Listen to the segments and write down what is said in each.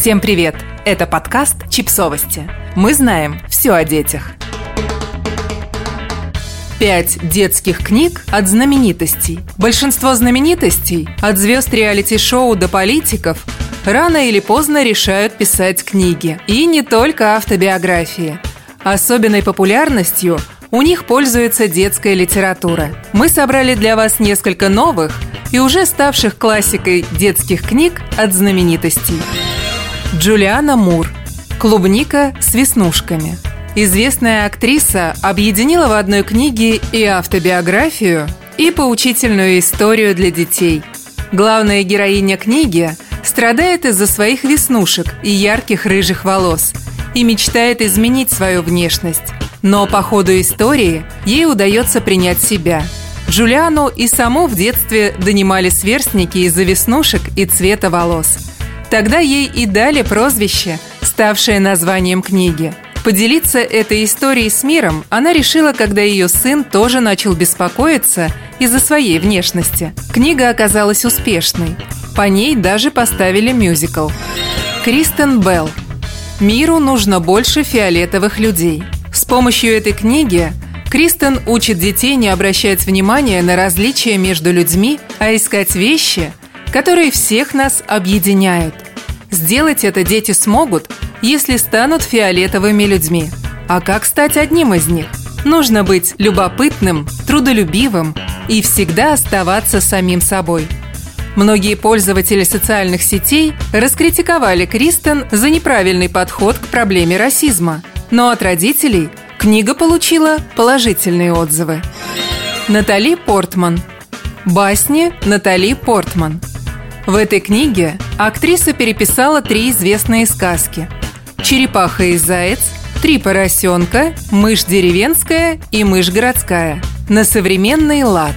Всем привет! Это подкаст «Чипсовости». Мы знаем все о детях. Пять детских книг от знаменитостей. Большинство знаменитостей, от звезд реалити-шоу до политиков, рано или поздно решают писать книги. И не только автобиографии. Особенной популярностью у них пользуется детская литература. Мы собрали для вас несколько новых и уже ставших классикой детских книг от знаменитостей. Джулиана Мур. Клубника с веснушками. Известная актриса объединила в одной книге и автобиографию, и поучительную историю для детей. Главная героиня книги страдает из-за своих веснушек и ярких рыжих волос и мечтает изменить свою внешность. Но по ходу истории ей удается принять себя. Джулиану и саму в детстве донимали сверстники из-за веснушек и цвета волос – Тогда ей и дали прозвище, ставшее названием книги. Поделиться этой историей с миром она решила, когда ее сын тоже начал беспокоиться из-за своей внешности. Книга оказалась успешной. По ней даже поставили мюзикл. Кристен Белл. Миру нужно больше фиолетовых людей. С помощью этой книги Кристен учит детей не обращать внимания на различия между людьми, а искать вещи, которые всех нас объединяют. Сделать это дети смогут, если станут фиолетовыми людьми. А как стать одним из них? Нужно быть любопытным, трудолюбивым и всегда оставаться самим собой. Многие пользователи социальных сетей раскритиковали Кристен за неправильный подход к проблеме расизма. Но от родителей книга получила положительные отзывы. Натали Портман. Басни Натали Портман. В этой книге актриса переписала три известные сказки «Черепаха и заяц», «Три поросенка», «Мышь деревенская» и «Мышь городская» на современный лад.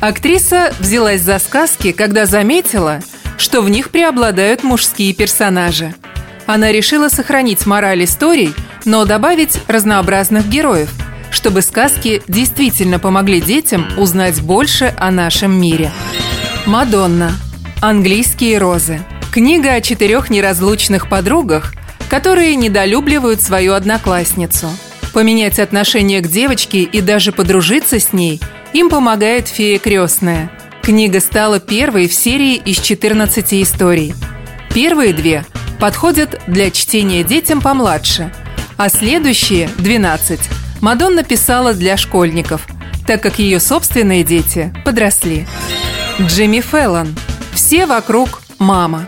Актриса взялась за сказки, когда заметила, что в них преобладают мужские персонажи. Она решила сохранить мораль историй, но добавить разнообразных героев, чтобы сказки действительно помогли детям узнать больше о нашем мире. Мадонна – Английские розы. Книга о четырех неразлучных подругах, которые недолюбливают свою одноклассницу. Поменять отношение к девочке и даже подружиться с ней им помогает фея крестная. Книга стала первой в серии из 14 историй. Первые две подходят для чтения детям помладше, а следующие, 12, Мадонна писала для школьников, так как ее собственные дети подросли. Джимми Феллон – все вокруг мама.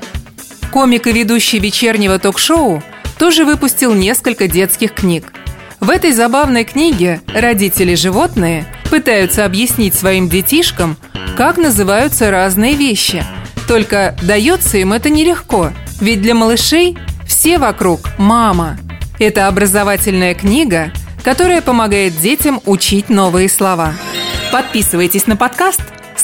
Комик и ведущий вечернего ток-шоу тоже выпустил несколько детских книг. В этой забавной книге родители-животные пытаются объяснить своим детишкам, как называются разные вещи. Только дается им это нелегко, ведь для малышей все вокруг мама. Это образовательная книга, которая помогает детям учить новые слова. Подписывайтесь на подкаст –